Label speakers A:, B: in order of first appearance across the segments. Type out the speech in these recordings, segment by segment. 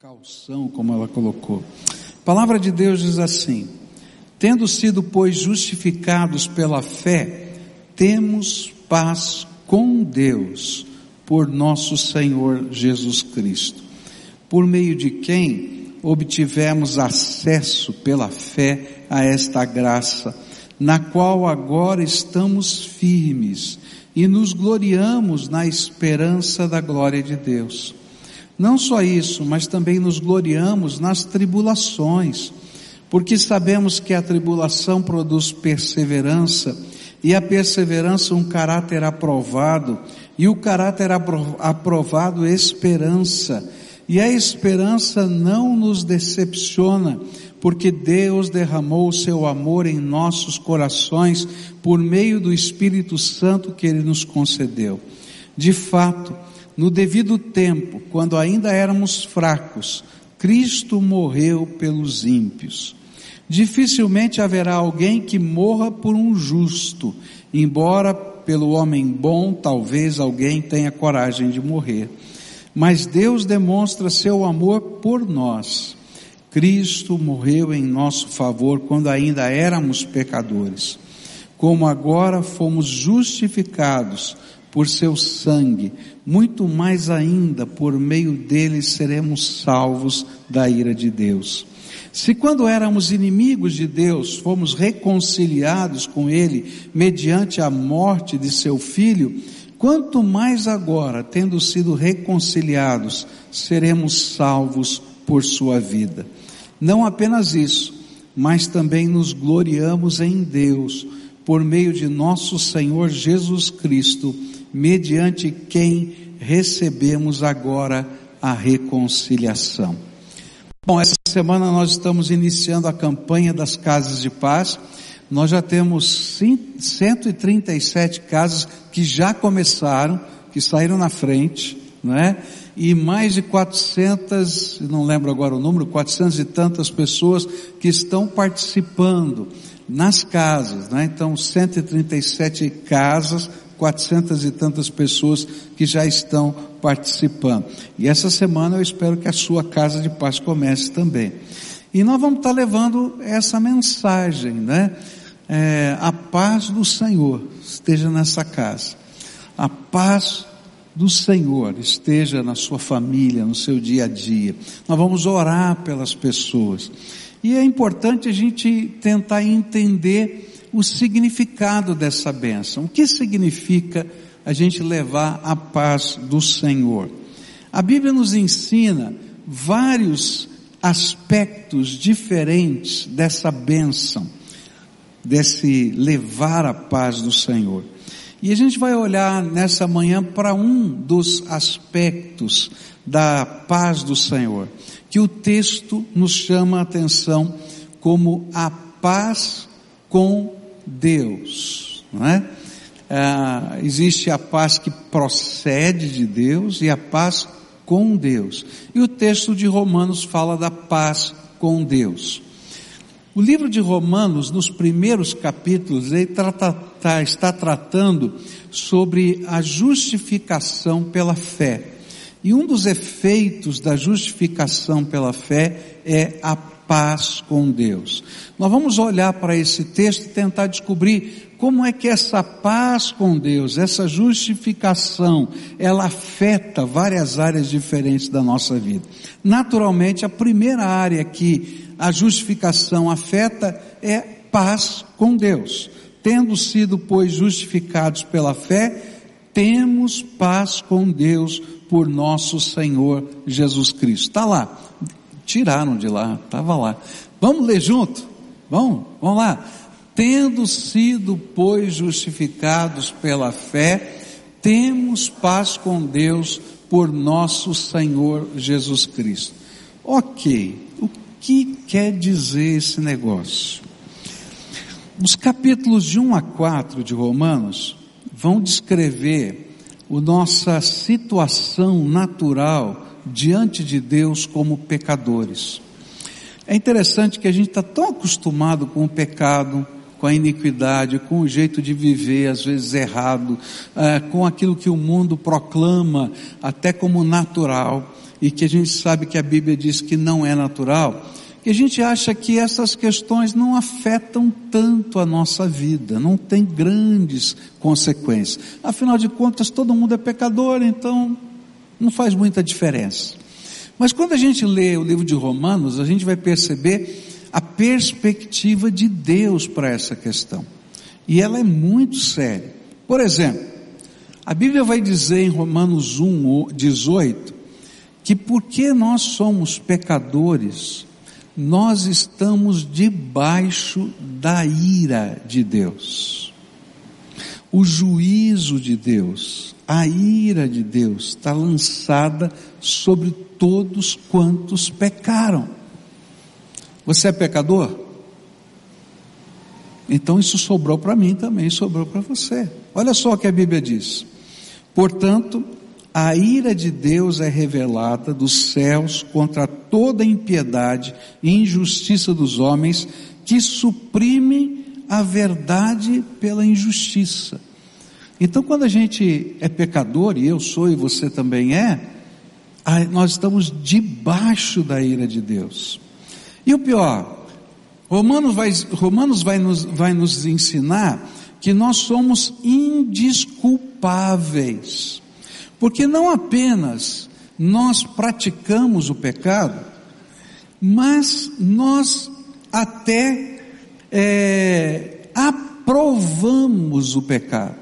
A: calção, como ela colocou. A palavra de Deus diz assim: Tendo sido, pois, justificados pela fé, temos paz com Deus, por nosso Senhor Jesus Cristo, por meio de quem obtivemos acesso pela fé a esta graça, na qual agora estamos firmes e nos gloriamos na esperança da glória de Deus. Não só isso, mas também nos gloriamos nas tribulações, porque sabemos que a tribulação produz perseverança, e a perseverança um caráter aprovado, e o caráter aprovado esperança. E a esperança não nos decepciona, porque Deus derramou o seu amor em nossos corações por meio do Espírito Santo que Ele nos concedeu. De fato, no devido tempo, quando ainda éramos fracos, Cristo morreu pelos ímpios. Dificilmente haverá alguém que morra por um justo, embora pelo homem bom talvez alguém tenha coragem de morrer. Mas Deus demonstra seu amor por nós. Cristo morreu em nosso favor quando ainda éramos pecadores. Como agora fomos justificados por seu sangue, muito mais ainda por meio dele seremos salvos da ira de Deus. Se quando éramos inimigos de Deus, fomos reconciliados com ele mediante a morte de seu filho, quanto mais agora, tendo sido reconciliados, seremos salvos por sua vida. Não apenas isso, mas também nos gloriamos em Deus, por meio de nosso Senhor Jesus Cristo, mediante quem recebemos agora a reconciliação. Bom, essa semana nós estamos iniciando a campanha das casas de paz. Nós já temos 137 casas que já começaram, que saíram na frente, não é? E mais de 400, não lembro agora o número, 400 e tantas pessoas que estão participando nas casas, né? Então 137 casas 400 e tantas pessoas que já estão participando. E essa semana eu espero que a sua casa de paz comece também. E nós vamos estar levando essa mensagem, né? É, a paz do Senhor esteja nessa casa. A paz do Senhor esteja na sua família, no seu dia a dia. Nós vamos orar pelas pessoas. E é importante a gente tentar entender o significado dessa bênção. O que significa a gente levar a paz do Senhor? A Bíblia nos ensina vários aspectos diferentes dessa bênção, desse levar a paz do Senhor. E a gente vai olhar nessa manhã para um dos aspectos da paz do Senhor, que o texto nos chama a atenção como a paz com Deus, não é? Ah, existe a paz que procede de Deus e a paz com Deus. E o texto de Romanos fala da paz com Deus. O livro de Romanos, nos primeiros capítulos, ele trata, tá, está tratando sobre a justificação pela fé. E um dos efeitos da justificação pela fé é a paz com Deus. Nós vamos olhar para esse texto e tentar descobrir como é que essa paz com Deus, essa justificação, ela afeta várias áreas diferentes da nossa vida. Naturalmente, a primeira área que a justificação afeta é paz com Deus. Tendo sido, pois, justificados pela fé, temos paz com Deus por nosso Senhor Jesus Cristo. Está lá. Tiraram de lá, estava lá. Vamos ler junto? Vamos? Vamos lá. Tendo sido, pois, justificados pela fé, temos paz com Deus por nosso Senhor Jesus Cristo. Ok, o que quer dizer esse negócio? Os capítulos de 1 a 4 de Romanos vão descrever a nossa situação natural diante de Deus como pecadores. É interessante que a gente está tão acostumado com o pecado, com a iniquidade, com o jeito de viver, às vezes errado, é, com aquilo que o mundo proclama até como natural, e que a gente sabe que a Bíblia diz que não é natural, que a gente acha que essas questões não afetam tanto a nossa vida, não tem grandes consequências. Afinal de contas, todo mundo é pecador, então não faz muita diferença. Mas quando a gente lê o livro de Romanos, a gente vai perceber a perspectiva de Deus para essa questão. E ela é muito séria. Por exemplo, a Bíblia vai dizer em Romanos 1, 18, que porque nós somos pecadores, nós estamos debaixo da ira de Deus. O juízo de Deus, a ira de Deus está lançada sobre todos quantos pecaram. Você é pecador? Então isso sobrou para mim também, sobrou para você. Olha só o que a Bíblia diz. Portanto, a ira de Deus é revelada dos céus contra toda impiedade e injustiça dos homens que suprimem a verdade pela injustiça. Então, quando a gente é pecador, e eu sou e você também é, nós estamos debaixo da ira de Deus. E o pior, Romanos vai, Romanos vai, nos, vai nos ensinar que nós somos indisculpáveis. Porque não apenas nós praticamos o pecado, mas nós até é, aprovamos o pecado.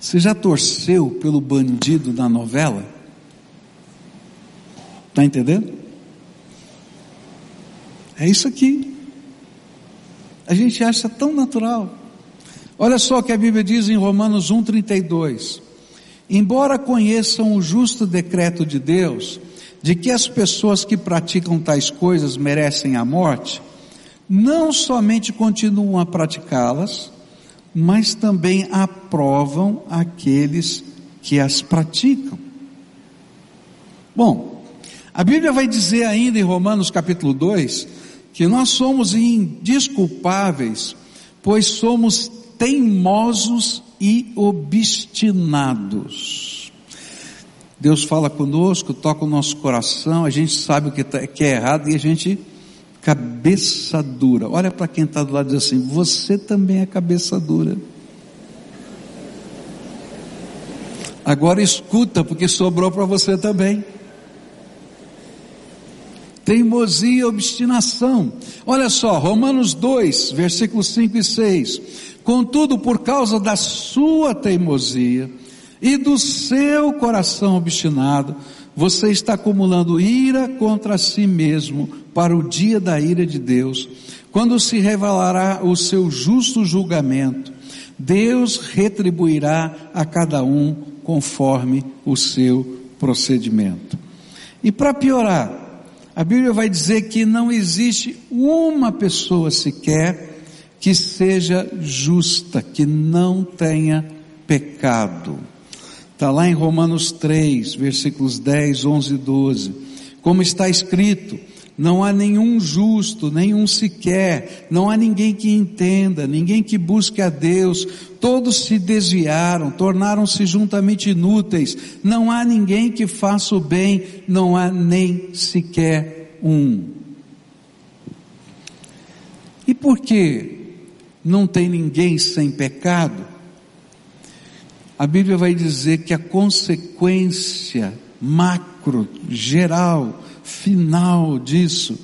A: Você já torceu pelo bandido da novela? Está entendendo? É isso aqui. A gente acha tão natural. Olha só o que a Bíblia diz em Romanos 1,32. Embora conheçam o justo decreto de Deus, de que as pessoas que praticam tais coisas merecem a morte, não somente continuam a praticá-las, mas também aprovam aqueles que as praticam. Bom, a Bíblia vai dizer ainda em Romanos capítulo 2 que nós somos indisculpáveis, pois somos teimosos e obstinados. Deus fala conosco, toca o nosso coração, a gente sabe o que, tá, que é errado e a gente cabeça dura. Olha para quem está do lado e diz assim: você também é cabeça dura. Agora escuta, porque sobrou para você também. Teimosia e obstinação. Olha só, Romanos 2, versículos 5 e 6. Contudo, por causa da sua teimosia e do seu coração obstinado, você está acumulando ira contra si mesmo para o dia da ira de Deus, quando se revelará o seu justo julgamento. Deus retribuirá a cada um conforme o seu procedimento. E para piorar, a Bíblia vai dizer que não existe uma pessoa sequer que seja justa, que não tenha pecado. Está lá em Romanos 3, versículos 10, 11 e 12. Como está escrito, não há nenhum justo, nenhum sequer, não há ninguém que entenda, ninguém que busque a Deus, todos se desviaram, tornaram-se juntamente inúteis, não há ninguém que faça o bem, não há nem sequer um. E por que não tem ninguém sem pecado, a Bíblia vai dizer que a consequência macro, geral, final disso,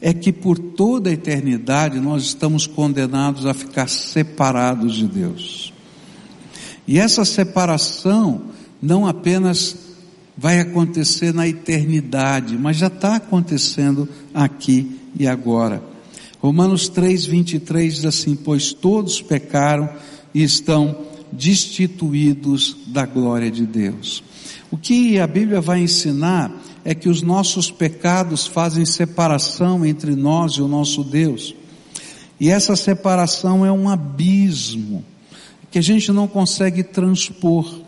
A: é que por toda a eternidade nós estamos condenados a ficar separados de Deus. E essa separação não apenas vai acontecer na eternidade, mas já está acontecendo aqui e agora. Romanos 3, 23 diz assim: Pois todos pecaram e estão destituídos da glória de Deus. O que a Bíblia vai ensinar é que os nossos pecados fazem separação entre nós e o nosso Deus. E essa separação é um abismo que a gente não consegue transpor,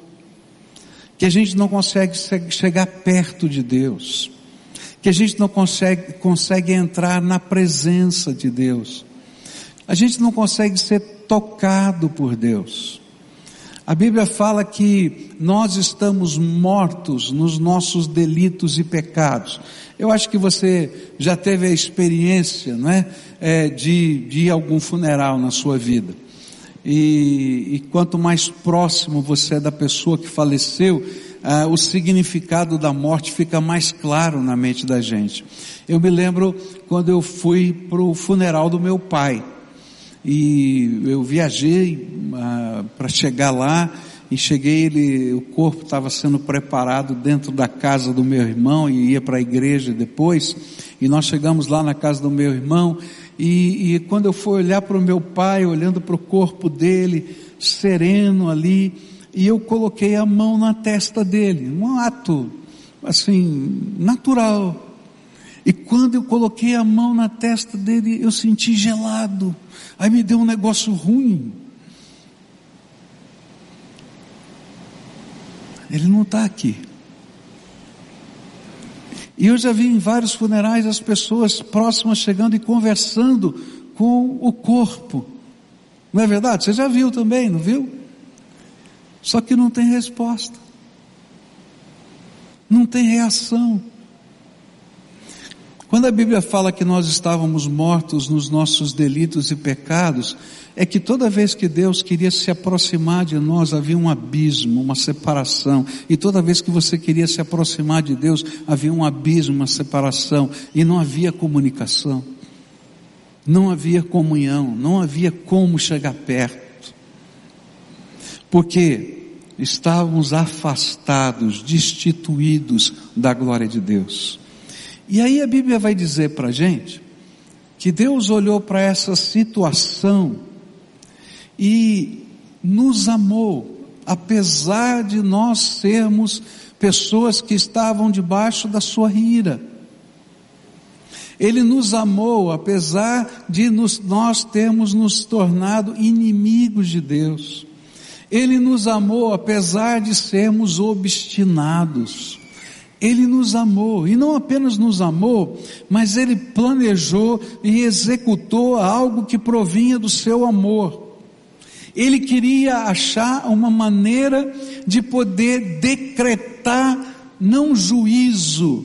A: que a gente não consegue chegar perto de Deus que a gente não consegue, consegue entrar na presença de Deus. A gente não consegue ser tocado por Deus. A Bíblia fala que nós estamos mortos nos nossos delitos e pecados. Eu acho que você já teve a experiência, não é, é de, de algum funeral na sua vida. E, e, quanto mais próximo você é da pessoa que faleceu, ah, o significado da morte fica mais claro na mente da gente. Eu me lembro quando eu fui para o funeral do meu pai e eu viajei ah, para chegar lá e cheguei ele, o corpo estava sendo preparado dentro da casa do meu irmão e ia para a igreja depois e nós chegamos lá na casa do meu irmão e, e quando eu fui olhar para o meu pai, olhando para o corpo dele, sereno ali, e eu coloquei a mão na testa dele, um ato assim natural. E quando eu coloquei a mão na testa dele, eu senti gelado. Aí me deu um negócio ruim. Ele não está aqui. E eu já vi em vários funerais as pessoas próximas chegando e conversando com o corpo. Não é verdade? Você já viu também, não viu? Só que não tem resposta. Não tem reação. Quando a Bíblia fala que nós estávamos mortos nos nossos delitos e pecados, é que toda vez que Deus queria se aproximar de nós, havia um abismo, uma separação. E toda vez que você queria se aproximar de Deus, havia um abismo, uma separação. E não havia comunicação. Não havia comunhão. Não havia como chegar perto. Porque estávamos afastados, destituídos da glória de Deus. E aí a Bíblia vai dizer para a gente que Deus olhou para essa situação e nos amou, apesar de nós sermos pessoas que estavam debaixo da sua ira. Ele nos amou, apesar de nos, nós termos nos tornado inimigos de Deus. Ele nos amou, apesar de sermos obstinados. Ele nos amou, e não apenas nos amou, mas Ele planejou e executou algo que provinha do seu amor. Ele queria achar uma maneira de poder decretar não juízo,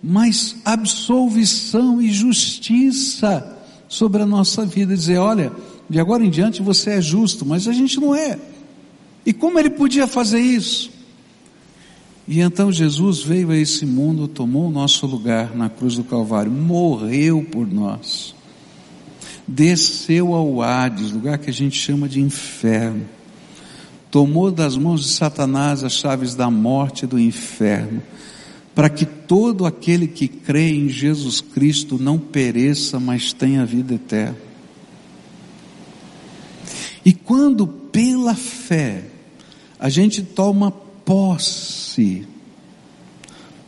A: mas absolvição e justiça sobre a nossa vida. Dizer, olha, de agora em diante você é justo, mas a gente não é. E como ele podia fazer isso? E então Jesus veio a esse mundo, tomou o nosso lugar na cruz do Calvário, morreu por nós, desceu ao Hades, lugar que a gente chama de inferno, tomou das mãos de Satanás as chaves da morte e do inferno, para que todo aquele que crê em Jesus Cristo não pereça, mas tenha vida eterna. E quando pela fé a gente toma posse,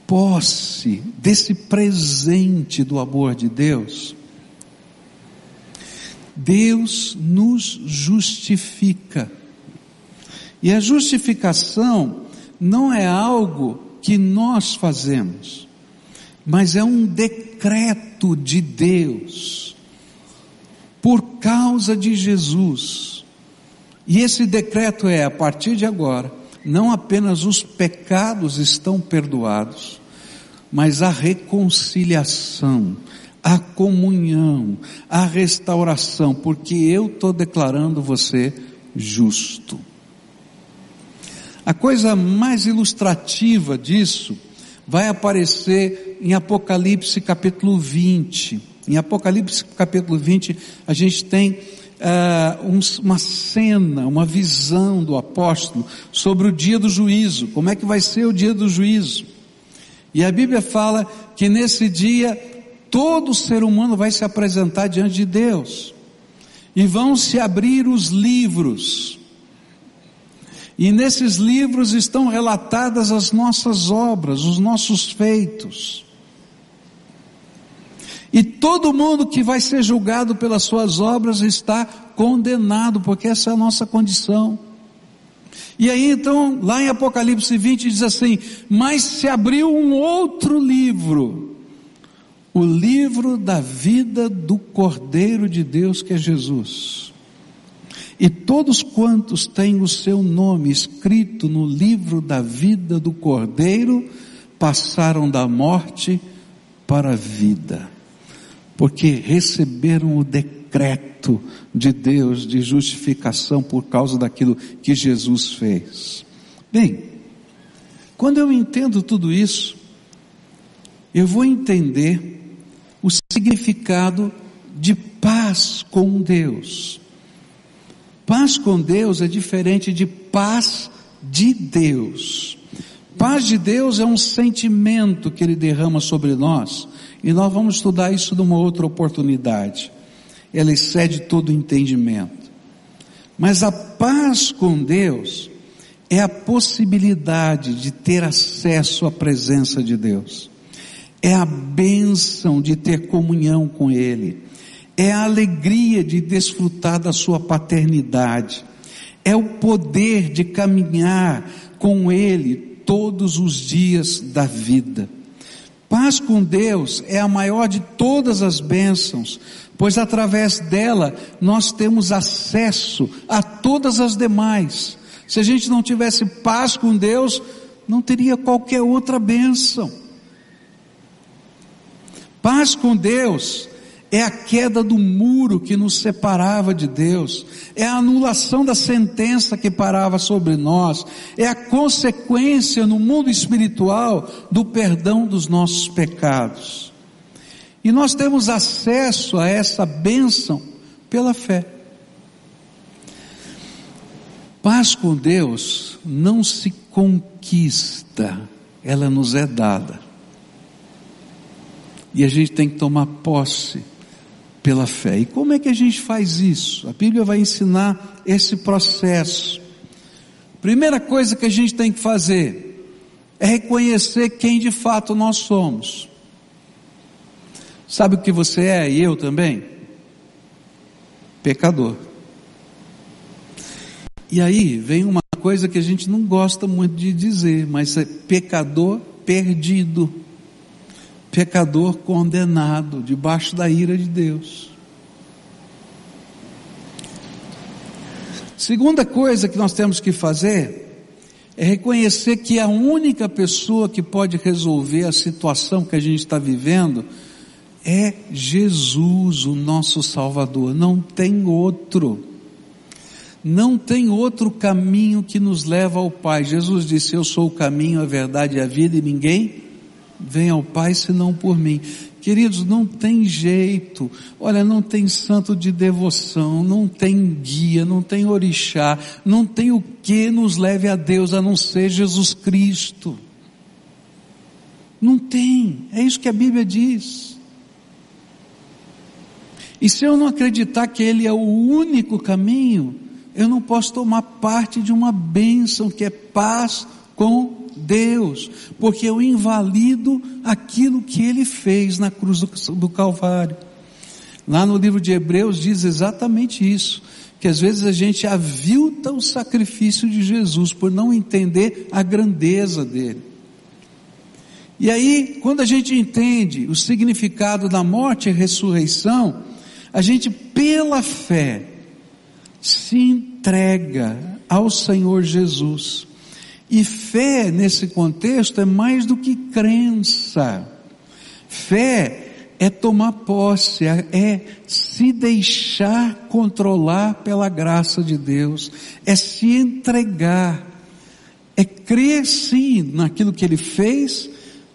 A: posse desse presente do amor de Deus, Deus nos justifica. E a justificação não é algo que nós fazemos, mas é um decreto de Deus, por causa de Jesus. E esse decreto é: a partir de agora, não apenas os pecados estão perdoados, mas a reconciliação, a comunhão, a restauração, porque eu estou declarando você justo. A coisa mais ilustrativa disso vai aparecer em Apocalipse capítulo 20. Em Apocalipse capítulo 20, a gente tem uh, uma cena, uma visão do apóstolo sobre o dia do juízo. Como é que vai ser o dia do juízo? E a Bíblia fala que nesse dia todo ser humano vai se apresentar diante de Deus. E vão se abrir os livros. E nesses livros estão relatadas as nossas obras, os nossos feitos. E todo mundo que vai ser julgado pelas suas obras está condenado, porque essa é a nossa condição. E aí então, lá em Apocalipse 20 diz assim: Mas se abriu um outro livro, o livro da vida do Cordeiro de Deus, que é Jesus. E todos quantos têm o seu nome escrito no livro da vida do Cordeiro, passaram da morte para a vida, porque receberam o decreto de Deus de justificação por causa daquilo que Jesus fez. Bem, quando eu entendo tudo isso, eu vou entender o significado de paz com Deus. Paz com Deus é diferente de paz de Deus. Paz de Deus é um sentimento que Ele derrama sobre nós, e nós vamos estudar isso numa outra oportunidade. Ela excede todo entendimento. Mas a paz com Deus é a possibilidade de ter acesso à presença de Deus. É a bênção de ter comunhão com Ele. É a alegria de desfrutar da Sua paternidade. É o poder de caminhar com Ele todos os dias da vida. Paz com Deus é a maior de todas as bênçãos, pois através dela nós temos acesso a todas as demais. Se a gente não tivesse paz com Deus, não teria qualquer outra bênção. Paz com Deus é a queda do muro que nos separava de Deus, é a anulação da sentença que parava sobre nós, é a consequência no mundo espiritual do perdão dos nossos pecados. E nós temos acesso a essa bênção pela fé. Paz com Deus não se conquista, ela nos é dada. E a gente tem que tomar posse pela fé. E como é que a gente faz isso? A Bíblia vai ensinar esse processo. Primeira coisa que a gente tem que fazer é reconhecer quem de fato nós somos. Sabe o que você é e eu também? Pecador. E aí vem uma coisa que a gente não gosta muito de dizer, mas é pecador perdido pecador condenado debaixo da ira de Deus. Segunda coisa que nós temos que fazer é reconhecer que a única pessoa que pode resolver a situação que a gente está vivendo é Jesus, o nosso Salvador. Não tem outro. Não tem outro caminho que nos leva ao Pai. Jesus disse: Eu sou o caminho, a verdade e a vida, e ninguém vem ao Pai senão por mim. Queridos, não tem jeito. Olha, não tem santo de devoção, não tem guia, não tem orixá, não tem o que nos leve a Deus a não ser Jesus Cristo. Não tem. É isso que a Bíblia diz. E se eu não acreditar que Ele é o único caminho, eu não posso tomar parte de uma bênção que é paz com Deus, porque eu invalido aquilo que ele fez na cruz do, do Calvário. Lá no livro de Hebreus diz exatamente isso, que às vezes a gente avilta o sacrifício de Jesus por não entender a grandeza dele. E aí, quando a gente entende o significado da morte e ressurreição, a gente, pela fé, se entrega ao Senhor Jesus. E fé, nesse contexto, é mais do que crença. Fé é tomar posse, é, é se deixar controlar pela graça de Deus, é se entregar, é crer sim naquilo que Ele fez,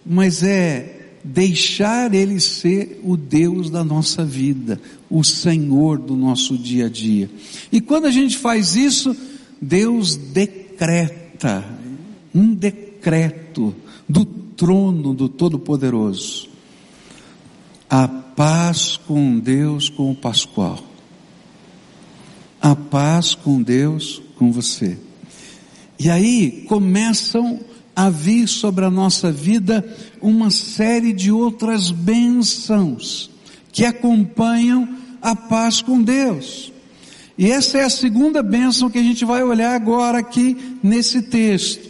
A: mas é deixar Ele ser o Deus da nossa vida, o Senhor do nosso dia a dia. E quando a gente faz isso, Deus decreta, um decreto do trono do Todo-Poderoso. A paz com Deus com o Pascoal. A paz com Deus com você. E aí começam a vir sobre a nossa vida uma série de outras bênçãos que acompanham a paz com Deus. E essa é a segunda bênção que a gente vai olhar agora aqui nesse texto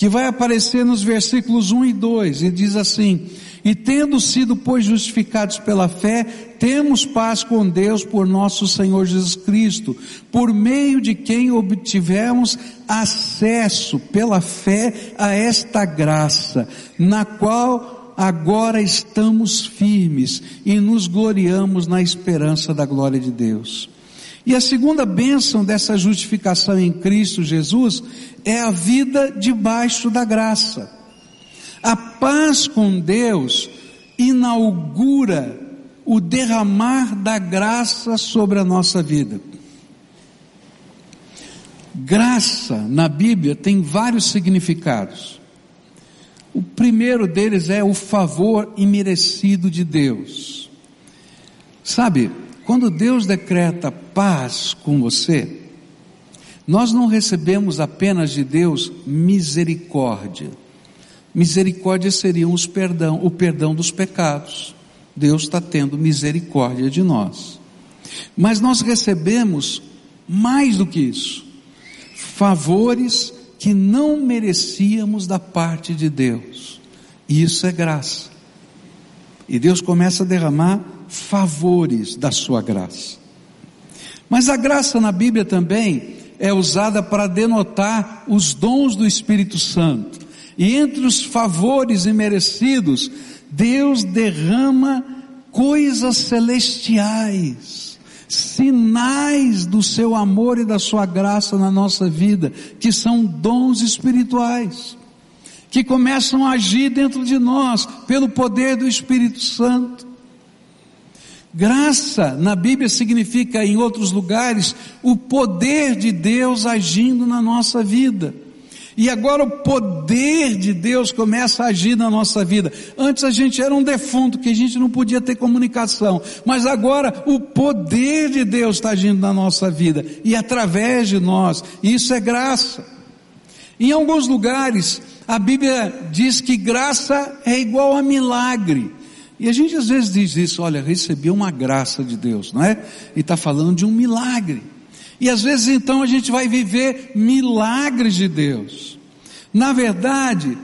A: que vai aparecer nos versículos 1 e 2, e diz assim: E tendo sido, pois, justificados pela fé, temos paz com Deus por nosso Senhor Jesus Cristo, por meio de quem obtivemos acesso pela fé a esta graça, na qual agora estamos firmes e nos gloriamos na esperança da glória de Deus. E a segunda bênção dessa justificação em Cristo Jesus é a vida debaixo da graça. A paz com Deus inaugura o derramar da graça sobre a nossa vida. Graça na Bíblia tem vários significados. O primeiro deles é o favor imerecido de Deus. Sabe, quando Deus decreta paz com você, nós não recebemos apenas de Deus misericórdia. Misericórdia seria os perdão, o perdão dos pecados. Deus está tendo misericórdia de nós. Mas nós recebemos mais do que isso. Favores que não merecíamos da parte de Deus. E isso é graça. E Deus começa a derramar favores da sua graça. Mas a graça na Bíblia também é usada para denotar os dons do Espírito Santo. E entre os favores imerecidos, Deus derrama coisas celestiais, sinais do seu amor e da sua graça na nossa vida, que são dons espirituais, que começam a agir dentro de nós pelo poder do Espírito Santo. Graça na Bíblia significa, em outros lugares, o poder de Deus agindo na nossa vida. E agora o poder de Deus começa a agir na nossa vida. Antes a gente era um defunto que a gente não podia ter comunicação, mas agora o poder de Deus está agindo na nossa vida e através de nós. Isso é graça. Em alguns lugares a Bíblia diz que graça é igual a milagre. E a gente às vezes diz isso, olha, recebi uma graça de Deus, não é? E está falando de um milagre. E às vezes então a gente vai viver milagres de Deus. Na verdade,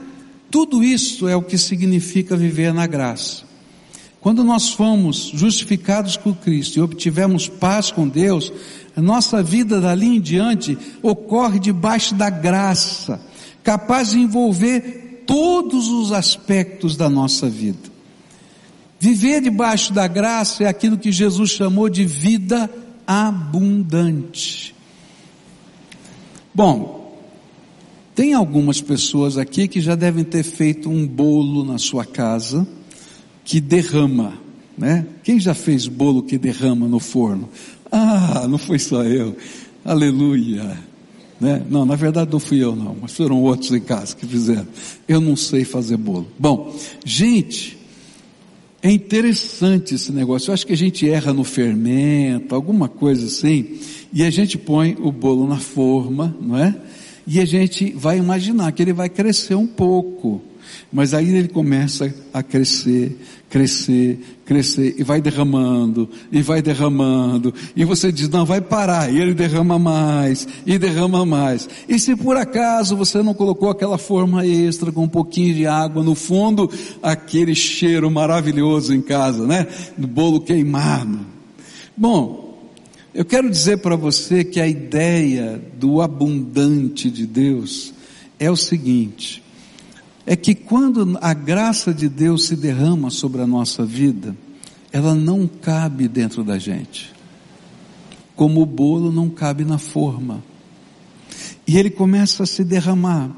A: tudo isso é o que significa viver na graça. Quando nós fomos justificados por Cristo e obtivemos paz com Deus, a nossa vida dali em diante ocorre debaixo da graça, capaz de envolver todos os aspectos da nossa vida. Viver debaixo da graça é aquilo que Jesus chamou de vida abundante. Bom, tem algumas pessoas aqui que já devem ter feito um bolo na sua casa que derrama, né? Quem já fez bolo que derrama no forno? Ah, não foi só eu. Aleluia. Né? Não, na verdade não fui eu não, mas foram outros em casa que fizeram. Eu não sei fazer bolo. Bom, gente, é interessante esse negócio. Eu acho que a gente erra no fermento, alguma coisa assim, e a gente põe o bolo na forma, não é? E a gente vai imaginar que ele vai crescer um pouco. Mas aí ele começa a crescer, crescer, crescer, e vai derramando, e vai derramando, e você diz, não, vai parar, e ele derrama mais, e derrama mais. E se por acaso você não colocou aquela forma extra com um pouquinho de água no fundo, aquele cheiro maravilhoso em casa, né? Do bolo queimado. Bom, eu quero dizer para você que a ideia do abundante de Deus é o seguinte, é que quando a graça de Deus se derrama sobre a nossa vida, ela não cabe dentro da gente. Como o bolo não cabe na forma. E ele começa a se derramar.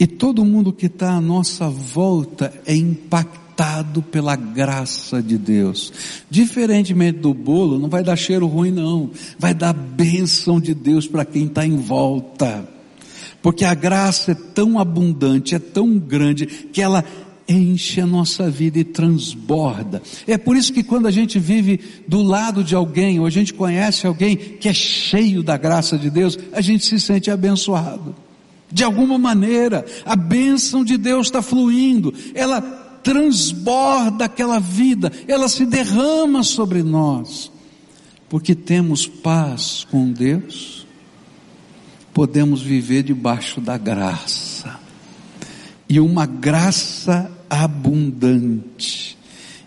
A: E todo mundo que está à nossa volta é impactado pela graça de Deus. Diferentemente do bolo, não vai dar cheiro ruim, não. Vai dar bênção de Deus para quem está em volta porque a graça é tão abundante, é tão grande, que ela enche a nossa vida e transborda. É por isso que quando a gente vive do lado de alguém, ou a gente conhece alguém que é cheio da graça de Deus, a gente se sente abençoado. De alguma maneira, a bênção de Deus está fluindo, ela transborda aquela vida, ela se derrama sobre nós, porque temos paz com Deus, podemos viver debaixo da graça. E uma graça abundante.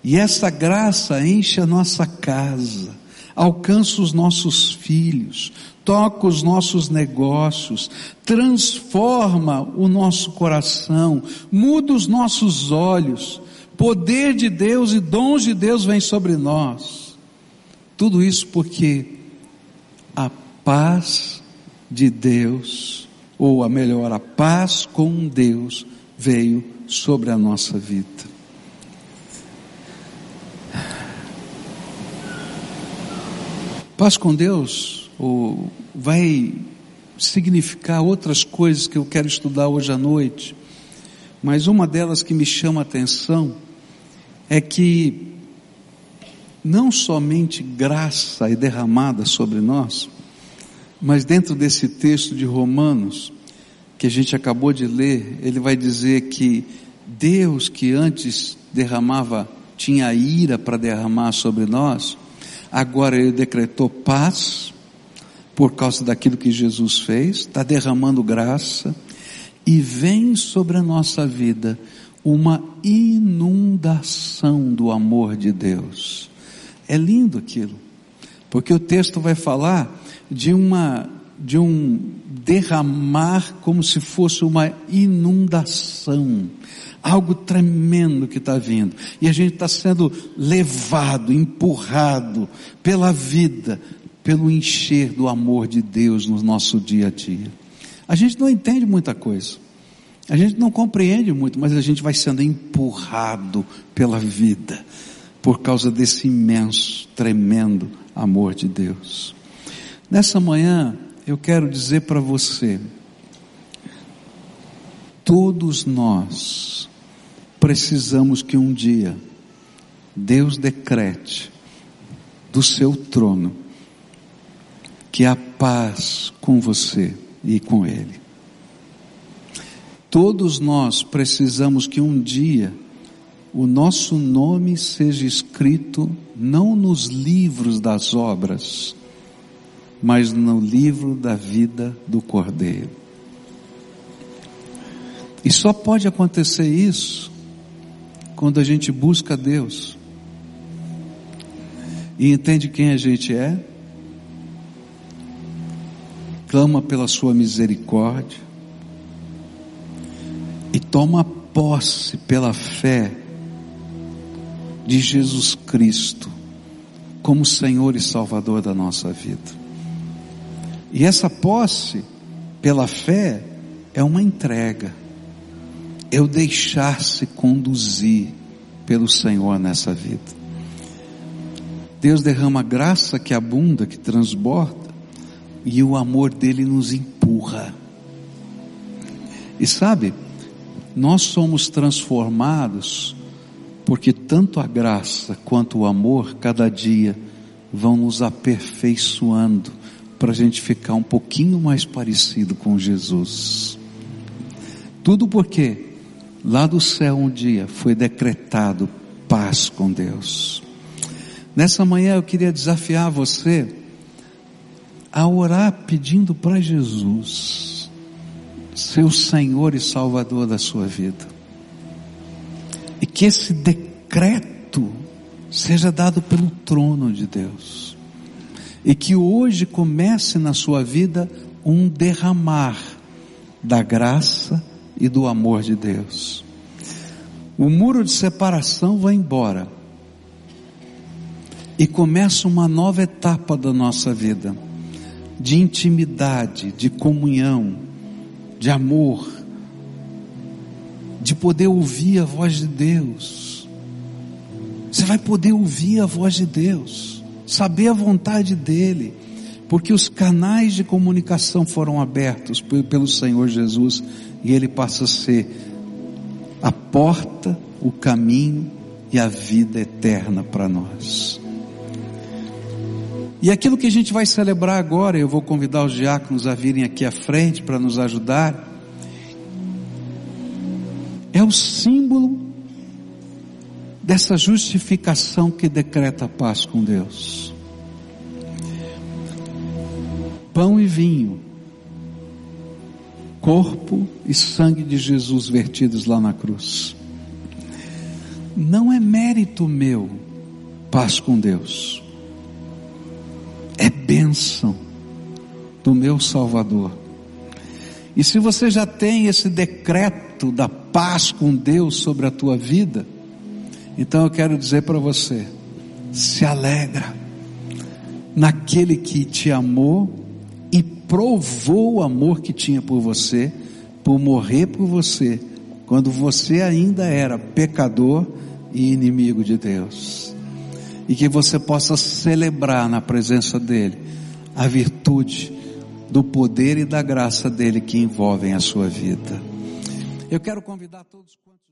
A: E essa graça enche a nossa casa, alcança os nossos filhos, toca os nossos negócios, transforma o nosso coração, muda os nossos olhos. Poder de Deus e dons de Deus vem sobre nós. Tudo isso porque a paz de Deus, ou a melhor, a paz com Deus veio sobre a nossa vida. Paz com Deus ou vai significar outras coisas que eu quero estudar hoje à noite, mas uma delas que me chama a atenção é que não somente graça é derramada sobre nós, mas dentro desse texto de Romanos, que a gente acabou de ler, ele vai dizer que Deus que antes derramava, tinha ira para derramar sobre nós, agora ele decretou paz por causa daquilo que Jesus fez, está derramando graça e vem sobre a nossa vida uma inundação do amor de Deus. É lindo aquilo, porque o texto vai falar de uma de um derramar como se fosse uma inundação algo tremendo que está vindo. E a gente está sendo levado, empurrado pela vida, pelo encher do amor de Deus no nosso dia a dia. A gente não entende muita coisa. A gente não compreende muito, mas a gente vai sendo empurrado pela vida por causa desse imenso, tremendo amor de Deus. Nessa manhã, eu quero dizer para você, todos nós precisamos que um dia Deus decrete do seu trono que há paz com você e com Ele. Todos nós precisamos que um dia o nosso nome seja escrito não nos livros das obras, mas no livro da vida do Cordeiro. E só pode acontecer isso quando a gente busca Deus e entende quem a gente é, clama pela sua misericórdia e toma posse pela fé de Jesus Cristo como Senhor e Salvador da nossa vida. E essa posse pela fé é uma entrega eu deixar-se conduzir pelo Senhor nessa vida. Deus derrama graça que abunda, que transborda, e o amor dele nos empurra. E sabe, nós somos transformados porque tanto a graça quanto o amor, cada dia, vão nos aperfeiçoando para a gente ficar um pouquinho mais parecido com Jesus. Tudo porque Lá do céu um dia foi decretado paz com Deus. Nessa manhã eu queria desafiar você a orar pedindo para Jesus ser o Senhor e Salvador da sua vida. E que esse decreto seja dado pelo trono de Deus. E que hoje comece na sua vida um derramar da graça e do amor de Deus. O muro de separação vai embora e começa uma nova etapa da nossa vida de intimidade, de comunhão, de amor, de poder ouvir a voz de Deus. Você vai poder ouvir a voz de Deus, saber a vontade dEle, porque os canais de comunicação foram abertos pelo Senhor Jesus e ele passa a ser a porta, o caminho e a vida eterna para nós. E aquilo que a gente vai celebrar agora, eu vou convidar os diáconos a virem aqui à frente para nos ajudar, é o símbolo dessa justificação que decreta a paz com Deus. Pão e vinho corpo e sangue de Jesus vertidos lá na cruz. não é mérito meu, paz com Deus, é bênção do meu Salvador. E se você já tem esse decreto da paz com Deus sobre a tua vida, então eu quero dizer para você, se alegra naquele que te amou e provou o amor que tinha por você, por morrer por você, quando você ainda era pecador e inimigo de Deus. E que você possa celebrar na presença dEle a virtude do poder e da graça dEle que envolvem a sua vida. Eu quero convidar todos quantos